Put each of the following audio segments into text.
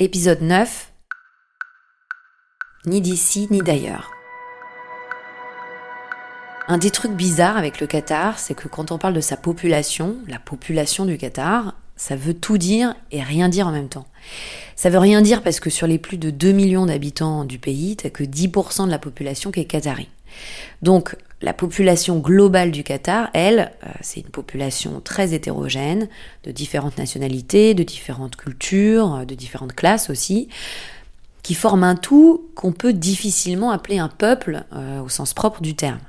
Épisode 9 Ni d'ici ni d'ailleurs. Un des trucs bizarres avec le Qatar, c'est que quand on parle de sa population, la population du Qatar, ça veut tout dire et rien dire en même temps. Ça veut rien dire parce que sur les plus de 2 millions d'habitants du pays, t'as que 10% de la population qui est qatari. Donc, la population globale du Qatar, elle, euh, c'est une population très hétérogène, de différentes nationalités, de différentes cultures, euh, de différentes classes aussi, qui forment un tout qu'on peut difficilement appeler un peuple euh, au sens propre du terme.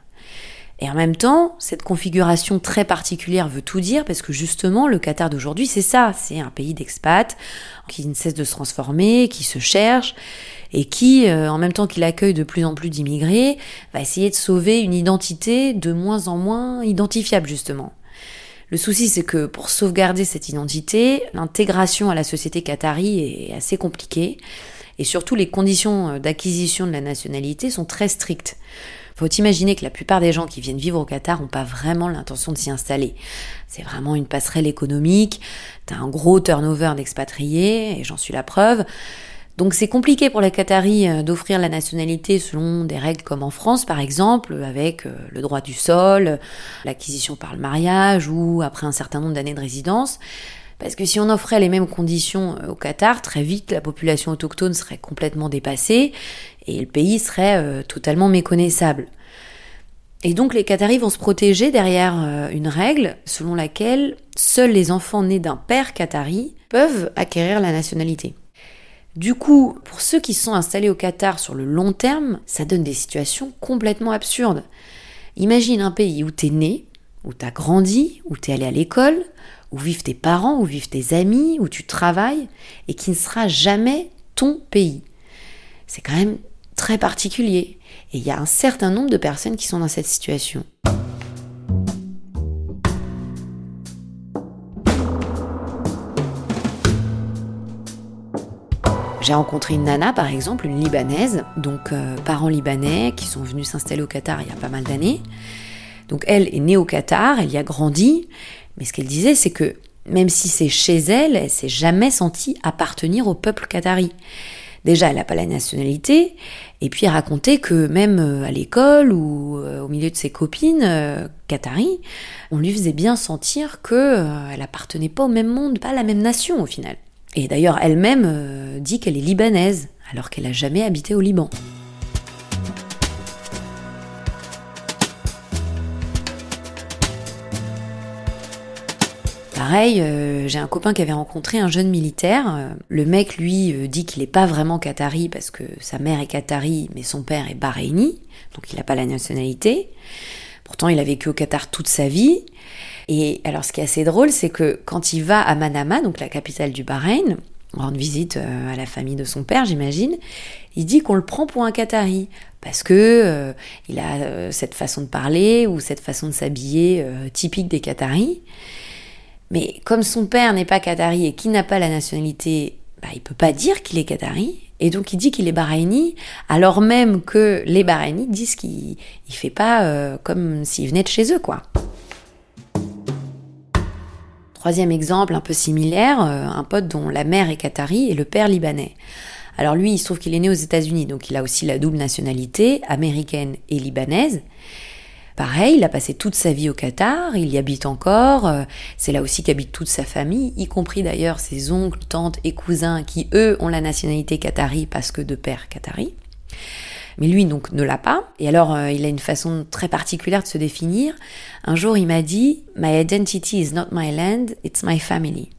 Et en même temps, cette configuration très particulière veut tout dire parce que justement, le Qatar d'aujourd'hui, c'est ça. C'est un pays d'expats qui ne cesse de se transformer, qui se cherche et qui, euh, en même temps qu'il accueille de plus en plus d'immigrés, va essayer de sauver une identité de moins en moins identifiable justement. Le souci, c'est que pour sauvegarder cette identité, l'intégration à la société qatari est assez compliquée et surtout les conditions euh, d'acquisition de la nationalité sont très strictes. Faut imaginer que la plupart des gens qui viennent vivre au Qatar n'ont pas vraiment l'intention de s'y installer. C'est vraiment une passerelle économique, t'as un gros turnover d'expatriés, et j'en suis la preuve. Donc c'est compliqué pour les Qataris euh, d'offrir la nationalité selon des règles comme en France par exemple, avec euh, le droit du sol, l'acquisition par le mariage ou après un certain nombre d'années de résidence. Parce que si on offrait les mêmes conditions euh, au Qatar, très vite la population autochtone serait complètement dépassée et le pays serait euh, totalement méconnaissable. Et donc les Qataris vont se protéger derrière euh, une règle selon laquelle seuls les enfants nés d'un père qatari peuvent acquérir la nationalité. Du coup, pour ceux qui sont installés au Qatar sur le long terme, ça donne des situations complètement absurdes. Imagine un pays où t'es né, où t'as grandi, où t'es allé à l'école, où vivent tes parents, où vivent tes amis, où tu travailles, et qui ne sera jamais ton pays. C'est quand même très particulier. Et il y a un certain nombre de personnes qui sont dans cette situation. J'ai rencontré une nana, par exemple, une Libanaise, donc euh, parents libanais qui sont venus s'installer au Qatar il y a pas mal d'années. Donc elle est née au Qatar, elle y a grandi, mais ce qu'elle disait, c'est que même si c'est chez elle, elle s'est jamais sentie appartenir au peuple qatari. Déjà, elle n'a pas la nationalité, et puis raconter que même euh, à l'école ou euh, au milieu de ses copines euh, on lui faisait bien sentir que euh, elle appartenait pas au même monde, pas à la même nation au final. Et d'ailleurs, elle-même dit qu'elle est libanaise, alors qu'elle a jamais habité au Liban. Pareil, euh, j'ai un copain qui avait rencontré un jeune militaire. Le mec, lui, euh, dit qu'il n'est pas vraiment qatari parce que sa mère est qatari, mais son père est bahreïni, donc il n'a pas la nationalité. Pourtant, il a vécu au Qatar toute sa vie. Et alors, ce qui est assez drôle, c'est que quand il va à Manama, donc la capitale du Bahreïn, rendre visite euh, à la famille de son père, j'imagine, il dit qu'on le prend pour un qatari parce que il a cette façon de parler ou cette façon de s'habiller typique des qataris. Mais comme son père n'est pas qatari et qu'il n'a pas la nationalité, bah, il peut pas dire qu'il est qatari. Et donc il dit qu'il est bahreïni, alors même que les bahreïnis disent qu'il ne fait pas euh, comme s'il venait de chez eux, quoi. Troisième exemple un peu similaire, euh, un pote dont la mère est qatari et le père libanais. Alors lui, il se trouve qu'il est né aux États-Unis, donc il a aussi la double nationalité, américaine et libanaise. Pareil, il a passé toute sa vie au Qatar, il y habite encore, euh, c'est là aussi qu'habite toute sa famille, y compris d'ailleurs ses oncles, tantes et cousins qui, eux, ont la nationalité qatari parce que de père qatari. Mais lui, donc, ne l'a pas. Et alors, euh, il a une façon très particulière de se définir. Un jour, il m'a dit, My identity is not my land, it's my family.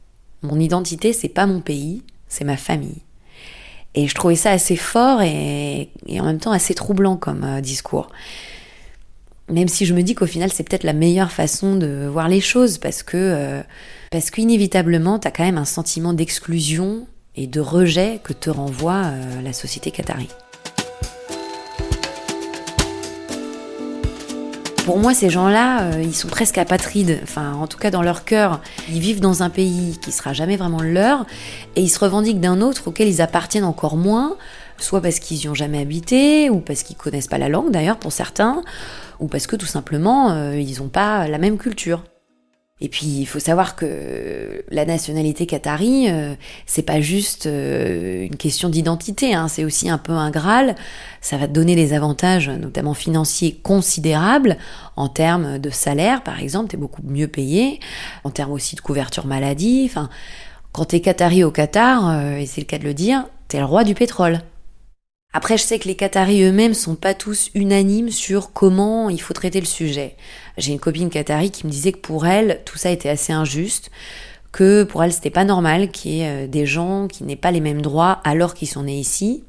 Mon identité, c'est pas mon pays, c'est ma famille. Et je trouvais ça assez fort et, en même temps assez troublant comme euh, discours. Même si je me dis qu'au final, c'est peut-être la meilleure façon de voir les choses, parce que, euh, parce qu'inévitablement, t'as quand même un sentiment d'exclusion et de rejet que te renvoie euh, la société qatari. Pour moi, ces gens-là, euh, ils sont presque apatrides. Enfin, en tout cas, dans leur cœur, ils vivent dans un pays qui sera jamais vraiment leur, et ils se revendiquent d'un autre auquel ils appartiennent encore moins, soit parce qu'ils y ont jamais habité, ou parce qu'ils connaissent pas la langue d'ailleurs pour certains, ou parce que tout simplement, euh, ils n'ont pas la même culture. Et puis il faut savoir que la nationalité qatari, euh, c'est pas juste euh, une question d'identité, hein, c'est aussi un peu un graal. Ça va te donner des avantages, notamment financiers, considérables en termes de salaire, par exemple, t'es beaucoup mieux payé, en termes aussi de couverture maladie. Enfin, quand t'es qatari au Qatar, et c'est le cas de le dire, t'es le roi du pétrole. Après, je sais que les Qataris eux-mêmes sont pas tous unanimes sur comment il faut traiter le sujet. J'ai une copine Qatari qui me disait que pour elle, tout ça était assez injuste, que pour elle, c'était pas normal qu'il y ait euh, des gens qui n'aient pas les mêmes droits alors qu'ils sont nés ici,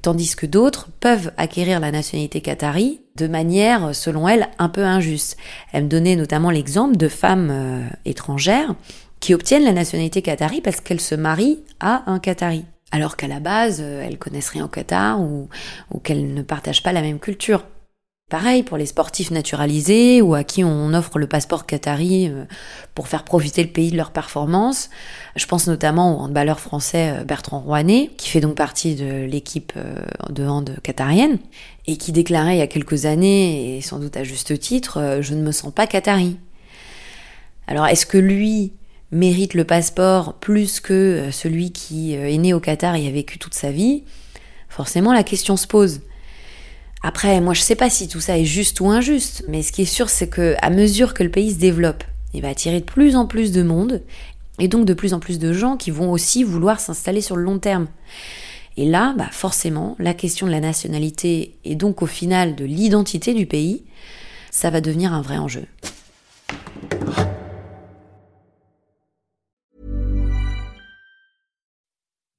tandis que d'autres peuvent acquérir la nationalité qatari de manière, selon elle, un peu injuste. Elle me donnait notamment l'exemple de femmes euh, étrangères qui obtiennent la nationalité qatari parce qu'elles se marient à un qatari alors qu'à la base, euh, elles connaissent rien au Qatar ou, qu'elles ne partagent pas la même culture. Pareil pour les sportifs naturalisés ou à qui on offre le passeport qatari euh, pour faire profiter le pays de leur performance. Je pense notamment au handballeur français euh, Bertrand Rouanet, qui fait donc partie de l'équipe de hand qatarienne et qui déclarait il y a quelques années, et sans doute à juste titre, je ne me sens pas qatari. Alors est-ce que lui, mérite le passeport plus que euh, celui qui euh, est né au Qatar et a vécu toute sa vie, forcément la question se pose. Après, moi je sais pas si tout ça est juste ou injuste, mais ce qui est sûr c'est que à mesure que le pays se développe, il va attirer de plus en plus de monde et donc de plus en plus de gens qui vont aussi vouloir s'installer sur le long terme. Et là, bah forcément, la question de la nationalité et donc au final de l'identité du pays, ça va devenir un vrai enjeu.